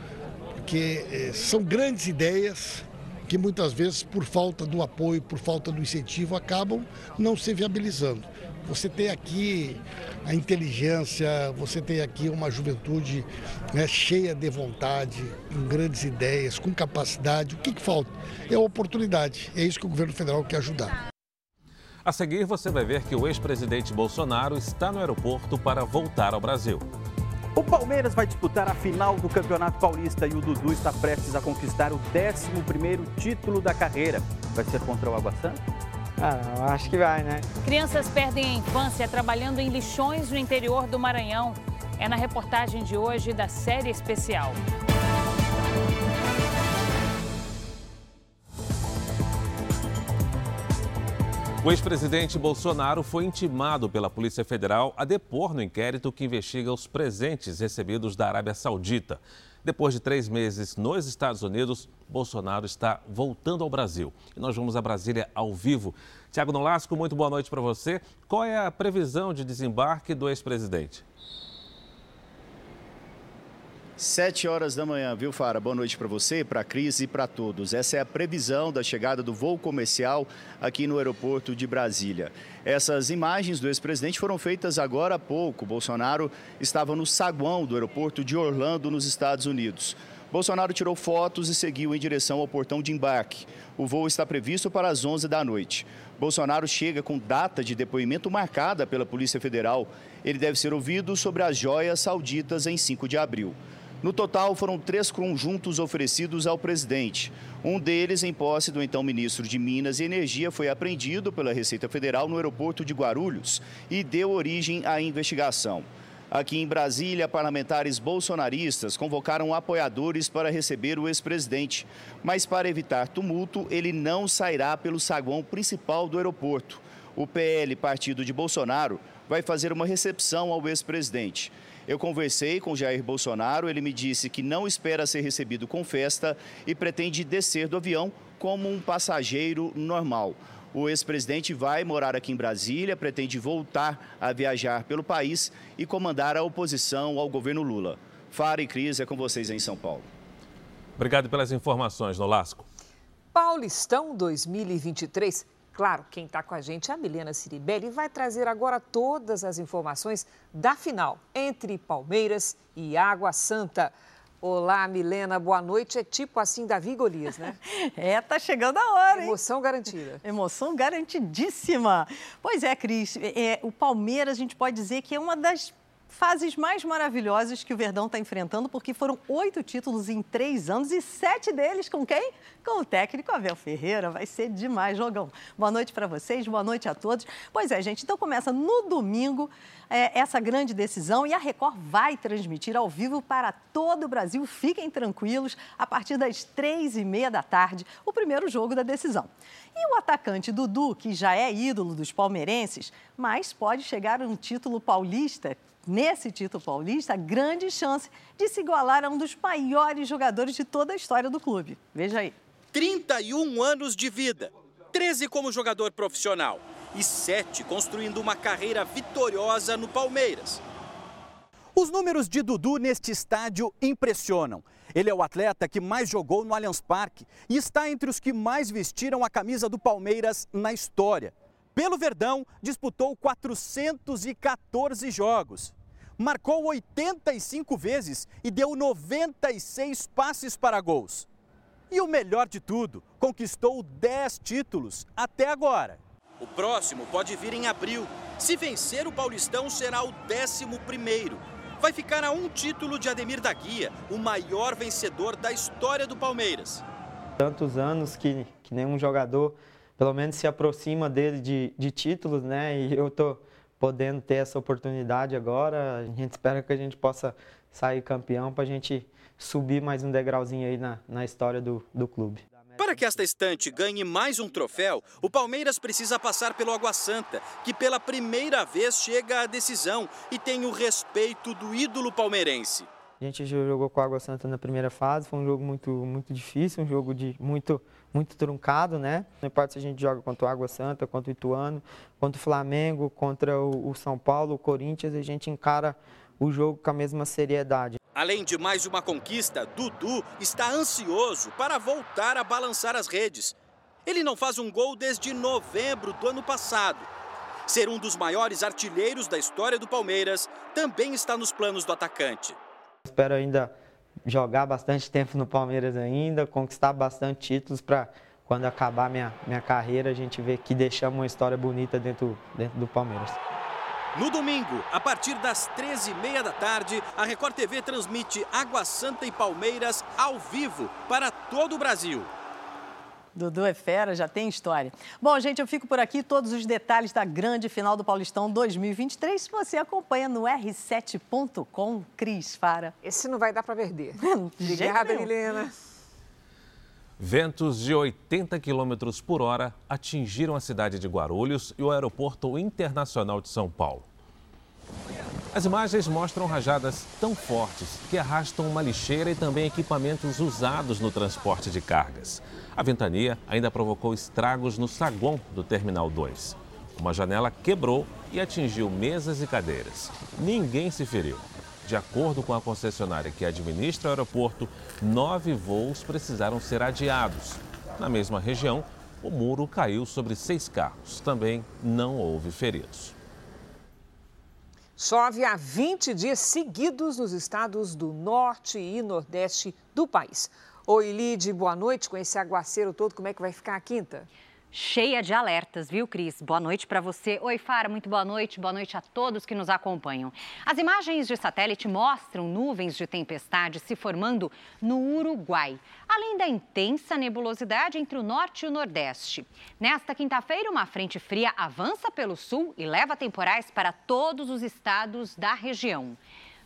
Speaker 31: porque eh, são grandes ideias que muitas vezes, por falta do apoio, por falta do incentivo, acabam não se viabilizando. Você tem aqui a inteligência, você tem aqui uma juventude né, cheia de vontade, com grandes ideias, com capacidade. O que, que falta? É a oportunidade. É isso que o governo federal quer ajudar.
Speaker 3: A seguir, você vai ver que o ex-presidente Bolsonaro está no aeroporto para voltar ao Brasil.
Speaker 13: O Palmeiras vai disputar a final do Campeonato Paulista e o Dudu está prestes a conquistar o 11º título da carreira. Vai ser contra o Água Santa?
Speaker 42: Ah, acho que vai, né?
Speaker 43: Crianças perdem a infância trabalhando em lixões no interior do Maranhão. É na reportagem de hoje da série especial.
Speaker 3: O ex-presidente Bolsonaro foi intimado pela Polícia Federal a depor no inquérito que investiga os presentes recebidos da Arábia Saudita. Depois de três meses nos Estados Unidos, Bolsonaro está voltando ao Brasil. E nós vamos a Brasília ao vivo. Tiago Nolasco, muito boa noite para você. Qual é a previsão de desembarque do ex-presidente?
Speaker 44: Sete horas da manhã, viu, Fara? Boa noite para você, para a Cris e para todos. Essa é a previsão da chegada do voo comercial aqui no aeroporto de Brasília. Essas imagens do ex-presidente foram feitas agora há pouco. Bolsonaro estava no saguão do aeroporto de Orlando, nos Estados Unidos. Bolsonaro tirou fotos e seguiu em direção ao portão de embarque. O voo está previsto para as 11 da noite. Bolsonaro chega com data de depoimento marcada pela Polícia Federal. Ele deve ser ouvido sobre as joias sauditas em 5 de abril. No total, foram três conjuntos oferecidos ao presidente. Um deles, em posse do então ministro de Minas e Energia, foi apreendido pela Receita Federal no aeroporto de Guarulhos e deu origem à investigação. Aqui em Brasília, parlamentares bolsonaristas convocaram apoiadores para receber o ex-presidente. Mas, para evitar tumulto, ele não sairá pelo saguão principal do aeroporto. O PL, partido de Bolsonaro, vai fazer uma recepção ao ex-presidente. Eu conversei com Jair Bolsonaro, ele me disse que não espera ser recebido com festa e pretende descer do avião como um passageiro normal. O ex-presidente vai morar aqui em Brasília, pretende voltar a viajar pelo país e comandar a oposição ao governo Lula. Fara e Cris, é com vocês em São Paulo.
Speaker 3: Obrigado pelas informações, Nolasco.
Speaker 2: Paulistão 2023 Claro, quem está com a gente é a Milena Ciribelli e vai trazer agora todas as informações da final entre Palmeiras e Água Santa. Olá, Milena, boa noite. É tipo assim Davi Golias, né?
Speaker 45: é, tá chegando a hora, hein?
Speaker 2: Emoção garantida.
Speaker 45: Emoção garantidíssima. Pois é, Cris, é, o Palmeiras a gente pode dizer que é uma das fases mais maravilhosas que o Verdão está enfrentando, porque foram oito títulos em três anos e sete deles com quem? Com o técnico Abel Ferreira. Vai ser demais, jogão. Boa noite para vocês, boa noite a todos. Pois é, gente, então começa no domingo é, essa grande decisão e a Record vai transmitir ao vivo para todo o Brasil. Fiquem tranquilos, a partir das três e meia da tarde, o primeiro jogo da decisão. E o atacante Dudu, que já é ídolo dos palmeirenses, mas pode chegar a um título paulista nesse título paulista, grande chance de se igualar a um dos maiores jogadores de toda a história do clube. Veja aí.
Speaker 15: 31 anos de vida, 13 como jogador profissional e 7 construindo uma carreira vitoriosa no Palmeiras.
Speaker 13: Os números de Dudu neste estádio impressionam. Ele é o atleta que mais jogou no Allianz Parque e está entre os que mais vestiram a camisa do Palmeiras na história. Pelo Verdão, disputou 414 jogos.
Speaker 46: marcou 85 vezes e deu 96 passes para gols. E o melhor de tudo, conquistou 10 títulos até agora.
Speaker 47: O próximo pode vir em abril. Se vencer, o Paulistão será o décimo primeiro. Vai ficar a um título de Ademir da Guia, o maior vencedor da história do Palmeiras.
Speaker 42: Tantos anos que, que nenhum jogador, pelo menos, se aproxima dele de, de títulos, né? E eu tô podendo ter essa oportunidade agora. A gente espera que a gente possa sair campeão para a gente subir mais um degrauzinho aí na, na história do, do clube.
Speaker 47: Para que esta estante ganhe mais um troféu, o Palmeiras precisa passar pelo Água Santa, que pela primeira vez chega à decisão e tem o respeito do ídolo palmeirense.
Speaker 42: A gente jogou com a Água Santa na primeira fase, foi um jogo muito, muito difícil, um jogo de muito, muito truncado, né? Não importa se a gente joga contra o Água Santa, contra o Ituano, contra o Flamengo, contra o, o São Paulo, o Corinthians, a gente encara o jogo com a mesma seriedade.
Speaker 47: Além de mais uma conquista, Dudu está ansioso para voltar a balançar as redes. Ele não faz um gol desde novembro do ano passado. Ser um dos maiores artilheiros da história do Palmeiras também está nos planos do atacante.
Speaker 42: Espero ainda jogar bastante tempo no Palmeiras ainda, conquistar bastante títulos para quando acabar minha, minha carreira a gente ver que deixamos uma história bonita dentro, dentro do Palmeiras.
Speaker 47: No domingo, a partir das 13h30 da tarde, a Record TV transmite Água Santa e Palmeiras ao vivo para todo o Brasil.
Speaker 45: Dudu é fera, já tem história. Bom, gente, eu fico por aqui. Todos os detalhes da grande final do Paulistão 2023 você acompanha no r7.com. Cris Fara.
Speaker 2: Esse não vai dar para perder. Obrigada, Helena.
Speaker 3: Ventos de 80 km por hora atingiram a cidade de Guarulhos e o Aeroporto Internacional de São Paulo. As imagens mostram rajadas tão fortes que arrastam uma lixeira e também equipamentos usados no transporte de cargas. A ventania ainda provocou estragos no saguão do Terminal 2. Uma janela quebrou e atingiu mesas e cadeiras. Ninguém se feriu. De acordo com a concessionária que administra o aeroporto, nove voos precisaram ser adiados. Na mesma região, o muro caiu sobre seis carros. Também não houve feridos.
Speaker 2: Chove há 20 dias seguidos nos estados do norte e nordeste do país. Oi, Lide, boa noite. Com esse aguaceiro todo, como é que vai ficar a quinta?
Speaker 48: cheia de alertas, viu, Cris? Boa noite para você. Oi, Fara, muito boa noite. Boa noite a todos que nos acompanham. As imagens de satélite mostram nuvens de tempestade se formando no Uruguai, além da intensa nebulosidade entre o norte e o nordeste. Nesta quinta-feira, uma frente fria avança pelo sul e leva temporais para todos os estados da região.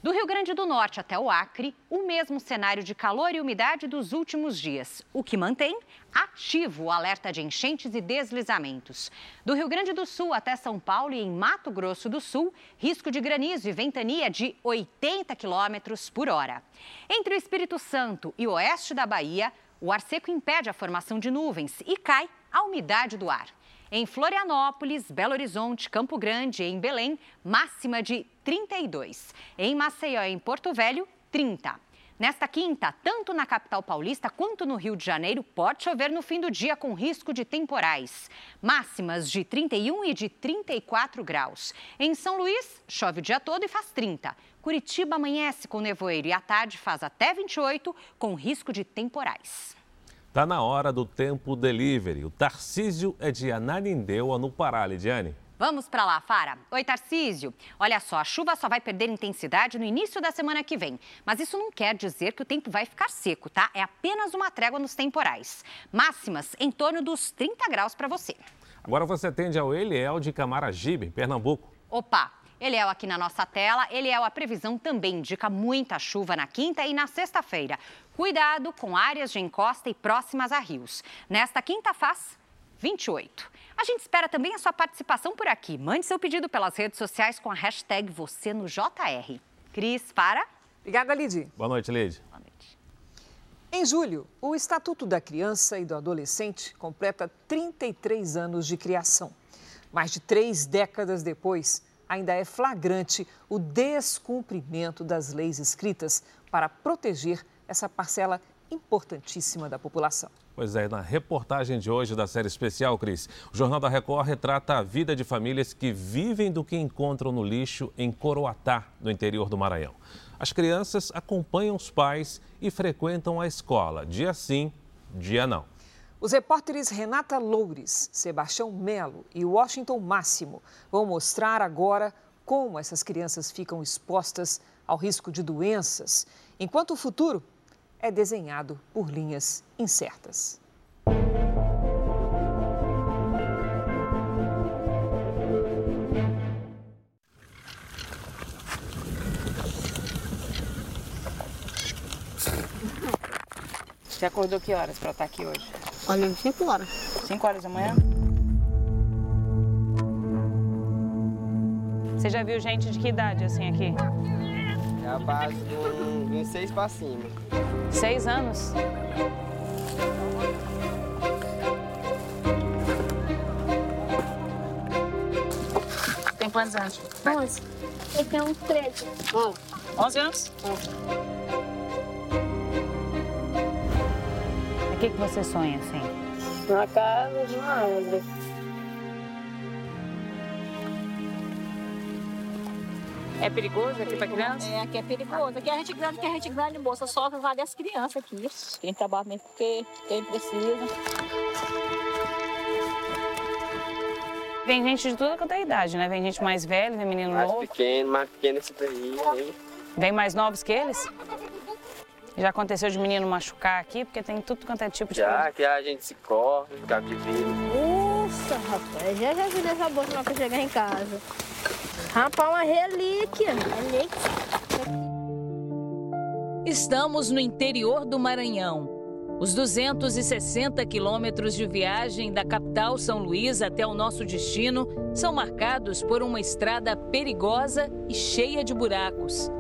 Speaker 48: Do Rio Grande do Norte até o Acre, o mesmo cenário de calor e umidade dos últimos dias, o que mantém ativo o alerta de enchentes e deslizamentos. Do Rio Grande do Sul até São Paulo e em Mato Grosso do Sul, risco de granizo e ventania de 80 km por hora. Entre o Espírito Santo e o oeste da Bahia, o ar seco impede a formação de nuvens e cai a umidade do ar. Em Florianópolis, Belo Horizonte, Campo Grande e em Belém, máxima de 32. Em Maceió e em Porto Velho, 30. Nesta quinta, tanto na capital paulista quanto no Rio de Janeiro, pode chover no fim do dia com risco de temporais. Máximas de 31 e de 34 graus. Em São Luís, chove o dia todo e faz 30. Curitiba amanhece com nevoeiro e à tarde faz até 28, com risco de temporais.
Speaker 3: Está na hora do tempo delivery. O Tarcísio é de Ananindeua, no Pará, Lidiane.
Speaker 48: Vamos para lá, Fara. Oi, Tarcísio. Olha só, a chuva só vai perder intensidade no início da semana que vem. Mas isso não quer dizer que o tempo vai ficar seco, tá? É apenas uma trégua nos temporais. Máximas em torno dos 30 graus para você.
Speaker 3: Agora você atende ao Eliel de Camaragibe, Pernambuco.
Speaker 48: Opa! Eliel aqui na nossa tela. Eliel, a previsão também indica muita chuva na quinta e na sexta-feira. Cuidado com áreas de encosta e próximas a rios. Nesta quinta faz 28. A gente espera também a sua participação por aqui. Mande seu pedido pelas redes sociais com a hashtag você no JR. Cris, para.
Speaker 2: Obrigada, Lid.
Speaker 3: Boa noite, Lid.
Speaker 48: Boa noite.
Speaker 2: Em julho, o Estatuto da Criança e do Adolescente completa 33 anos de criação. Mais de três décadas depois, ainda é flagrante o descumprimento das leis escritas para proteger essa parcela importantíssima da população.
Speaker 3: Pois é, na reportagem de hoje da série especial, Cris, o Jornal da Record retrata a vida de famílias que vivem do que encontram no lixo em Coroatá, no interior do Maranhão. As crianças acompanham os pais e frequentam a escola, dia sim, dia não.
Speaker 2: Os repórteres Renata Loures, Sebastião Melo e Washington Máximo vão mostrar agora como essas crianças ficam expostas ao risco de doenças, enquanto o futuro é desenhado por linhas incertas.
Speaker 30: Você acordou que horas para estar aqui hoje?
Speaker 49: Olha, 5 horas.
Speaker 30: 5 horas da manhã? Você já viu gente de que idade assim aqui?
Speaker 49: A base de um, de um seis pra cima.
Speaker 30: Seis anos? Tem quantos anos?
Speaker 49: 11. Eu tenho uns 13. 11.
Speaker 30: 11 anos? O que, que você sonha assim?
Speaker 49: Na casa de uma árvore.
Speaker 30: É perigoso aqui para criança?
Speaker 49: É, aqui é perigoso. Aqui a gente grande, que a gente grande bolsa só vale as crianças aqui. Quem trabalha mesmo porque quem precisa.
Speaker 30: Vem gente de toda quanto é idade, né? Vem gente mais velha, vem menino
Speaker 49: Mais
Speaker 30: novo.
Speaker 49: pequeno, mais pequeno esse daí. hein?
Speaker 30: Vem mais novos que eles? Já aconteceu de menino machucar aqui, porque tem tudo quanto é tipo de
Speaker 49: Já que a gente se corre, fica de vidro.
Speaker 50: Nossa, rapaz, já já vi dessa bolsa eu chegar em casa. Rapaz, uma relíquia.
Speaker 43: Estamos no interior do Maranhão. Os 260 quilômetros de viagem da capital São Luís até o nosso destino são marcados por uma estrada perigosa e cheia de buracos.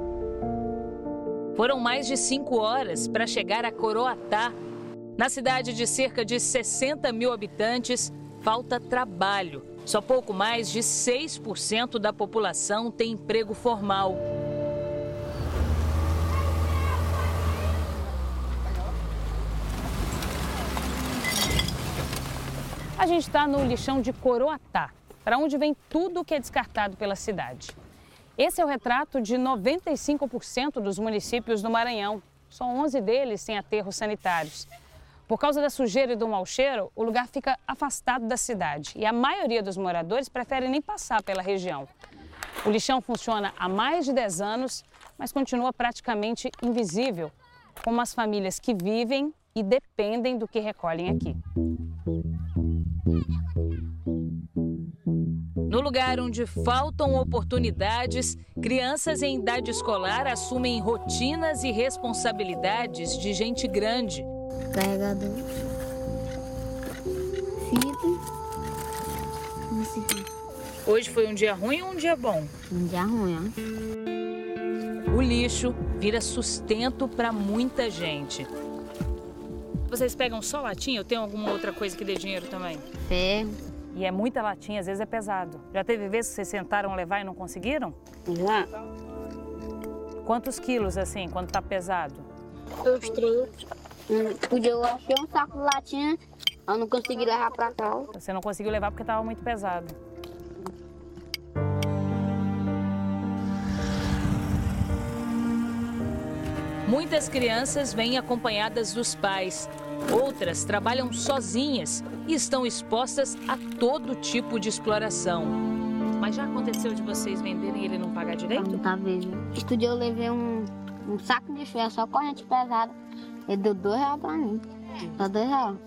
Speaker 43: Foram mais de cinco horas para chegar a Coroatá. Na cidade de cerca de 60 mil habitantes, falta trabalho. Só pouco mais de 6% da população tem emprego formal.
Speaker 30: A gente está no lixão de Coroatá, para onde vem tudo que é descartado pela cidade. Esse é o retrato de 95% dos municípios do Maranhão. Só 11 deles têm aterros sanitários. Por causa da sujeira e do mau cheiro, o lugar fica afastado da cidade e a maioria dos moradores prefere nem passar pela região. O lixão funciona há mais de 10 anos, mas continua praticamente invisível, como as famílias que vivem e dependem do que recolhem aqui.
Speaker 43: No lugar onde faltam oportunidades, crianças em idade escolar assumem rotinas e responsabilidades de gente grande
Speaker 50: carregador, fita, isso aqui.
Speaker 43: Hoje foi um dia ruim ou um dia bom?
Speaker 50: Um dia ruim, ó.
Speaker 43: O lixo vira sustento para muita gente. Vocês pegam só latinha ou tem alguma outra coisa que dê dinheiro também?
Speaker 50: Ferro.
Speaker 30: E é muita latinha, às vezes é pesado. Já teve vezes que vocês tentaram levar e não conseguiram?
Speaker 50: Já.
Speaker 30: Quantos quilos assim, quando tá pesado?
Speaker 50: Uns 30. Podia eu achei um saco de latinha, eu não consegui levar pra cá.
Speaker 30: Você não conseguiu levar porque estava muito pesado.
Speaker 43: Muitas crianças vêm acompanhadas dos pais. Outras trabalham sozinhas e estão expostas a todo tipo de exploração. Mas já aconteceu de vocês venderem e ele não pagar direito?
Speaker 50: Talvez. Estudei, eu levei um, um saco de ferro só corrente pesada. Ele deu dois reais pra mim. Só dois reais.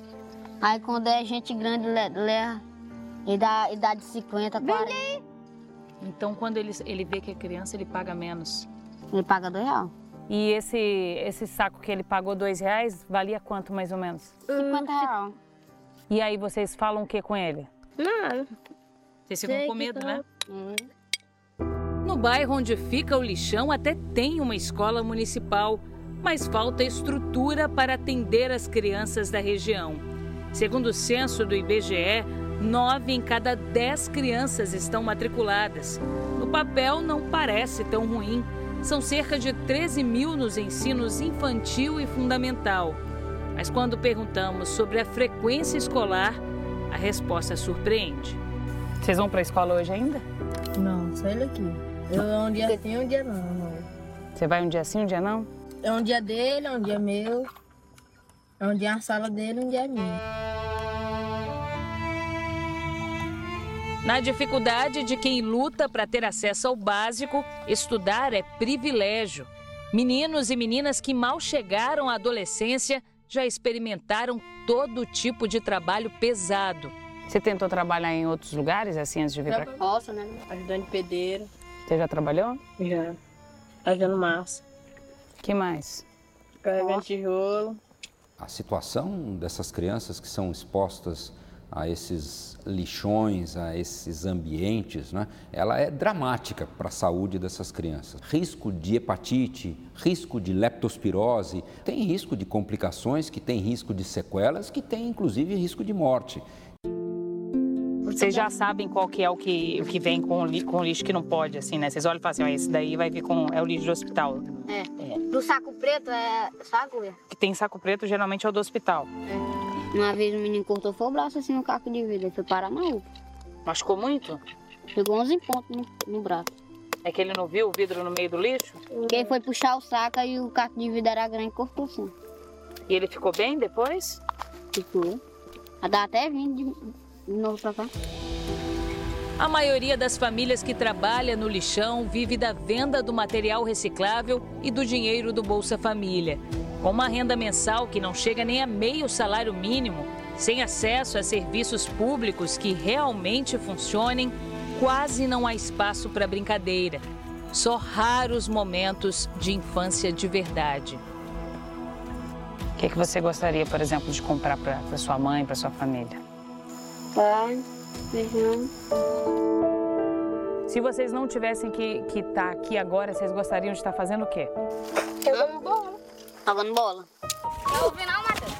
Speaker 50: Aí quando é gente grande, le- leva. Ele dá, ele dá de 50, 40.
Speaker 30: Então, quando ele, ele vê que é criança, ele paga menos.
Speaker 50: Ele paga dois reais.
Speaker 30: E esse, esse saco que ele pagou dois reais, valia quanto mais ou menos?
Speaker 50: 50 reais.
Speaker 30: E aí vocês falam o que com ele?
Speaker 50: Não.
Speaker 43: Vocês ficam com medo, né?
Speaker 50: Hum.
Speaker 43: No bairro onde fica o lixão até tem uma escola municipal, mas falta estrutura para atender as crianças da região. Segundo o censo do IBGE, nove em cada dez crianças estão matriculadas. No papel não parece tão ruim. São cerca de 13 mil nos ensinos infantil e fundamental. Mas quando perguntamos sobre a frequência escolar, a resposta surpreende.
Speaker 30: Vocês vão para a escola hoje ainda?
Speaker 51: Não, só ele aqui. Eu um dia sim, um dia não, não.
Speaker 30: Você vai um dia sim, um dia não?
Speaker 51: É um dia dele, é um dia meu. É um dia a sala dele, um dia minha.
Speaker 43: Na dificuldade de quem luta para ter acesso ao básico, estudar é privilégio. Meninos e meninas que mal chegaram à adolescência já experimentaram todo tipo de trabalho pesado.
Speaker 30: Você tentou trabalhar em outros lugares, assim, antes de vir para cá?
Speaker 51: Roça, né? Ajudando pedreiro.
Speaker 30: Você já trabalhou?
Speaker 51: Já. Fazendo massa.
Speaker 30: Que mais?
Speaker 51: Carregando tijolo.
Speaker 52: A situação dessas crianças que são expostas a esses lixões, a esses ambientes, né, ela é dramática para a saúde dessas crianças. Risco de hepatite, risco de leptospirose, tem risco de complicações, que tem risco de sequelas, que tem inclusive risco de morte.
Speaker 30: Vocês já sabem qual que é o que, o que vem com, li, com lixo que não pode, assim, né? Vocês olham e falam assim, ó, esse daí vai vir com... é o lixo do hospital.
Speaker 50: É. é. Do saco preto é saco, é?
Speaker 30: Que tem saco preto geralmente é o do hospital.
Speaker 50: É. Uma vez o menino cortou foi o braço assim no caco de vidro, ele foi parar na UPA.
Speaker 30: Machucou muito?
Speaker 50: Pegou 11 pontos no, no braço.
Speaker 30: É que ele não viu o vidro no meio do lixo?
Speaker 50: Quem foi puxar o saco e o caco de vidro era grande cortou assim.
Speaker 30: E ele ficou bem depois?
Speaker 50: Ficou. Dá até vindo de, de novo pra cá.
Speaker 43: A maioria das famílias que trabalha no lixão vive da venda do material reciclável e do dinheiro do Bolsa Família. Com uma renda mensal que não chega nem a meio salário mínimo, sem acesso a serviços públicos que realmente funcionem, quase não há espaço para brincadeira. Só raros momentos de infância de verdade.
Speaker 30: O que, é que você gostaria, por exemplo, de comprar para sua mãe, para sua família?
Speaker 50: Pai, feijão.
Speaker 30: Se vocês não tivessem que estar que tá aqui agora, vocês gostariam de estar fazendo o quê?
Speaker 50: Jogando bola. Jogando bola. Eu ouvi não, Matheus.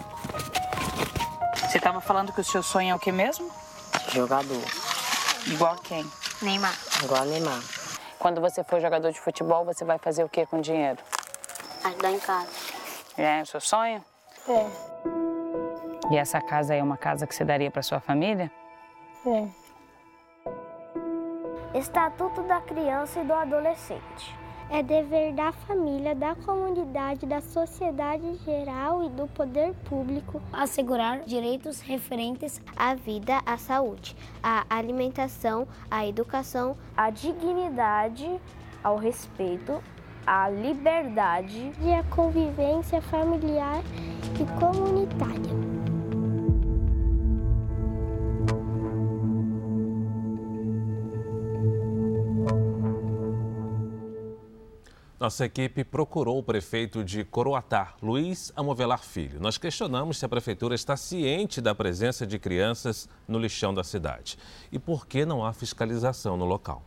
Speaker 30: Você estava falando que o seu sonho é o quê mesmo?
Speaker 51: Jogador.
Speaker 30: Igual quem?
Speaker 50: Neymar.
Speaker 51: Igual Neymar.
Speaker 30: Quando você for jogador de futebol, você vai fazer o quê com o dinheiro?
Speaker 50: Ajudar em casa.
Speaker 30: É o seu sonho?
Speaker 50: É.
Speaker 30: E essa casa aí é uma casa que você daria para sua família?
Speaker 50: É.
Speaker 53: Estatuto da Criança e do Adolescente. É dever da família, da comunidade, da sociedade geral e do poder público
Speaker 54: assegurar direitos referentes à vida, à saúde, à alimentação, à educação,
Speaker 53: à dignidade, ao respeito, à liberdade
Speaker 54: e à convivência familiar e comunitária.
Speaker 3: Nossa equipe procurou o prefeito de Coroatá, Luiz Amovelar Filho. Nós questionamos se a prefeitura está ciente da presença de crianças no lixão da cidade e por que não há fiscalização no local.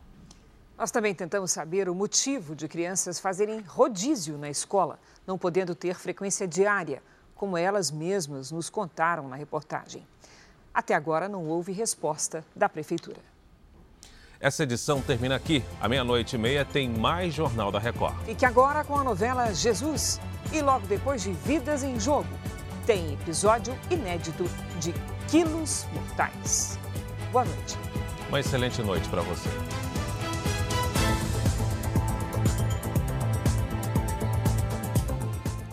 Speaker 2: Nós também tentamos saber o motivo de crianças fazerem rodízio na escola, não podendo ter frequência diária, como elas mesmas nos contaram na reportagem. Até agora não houve resposta da prefeitura.
Speaker 3: Essa edição termina aqui. À meia-noite e meia tem mais Jornal da Record.
Speaker 2: Fique agora com a novela Jesus. E logo depois de Vidas em Jogo, tem episódio inédito de Quilos Mortais. Boa noite.
Speaker 3: Uma excelente noite para você.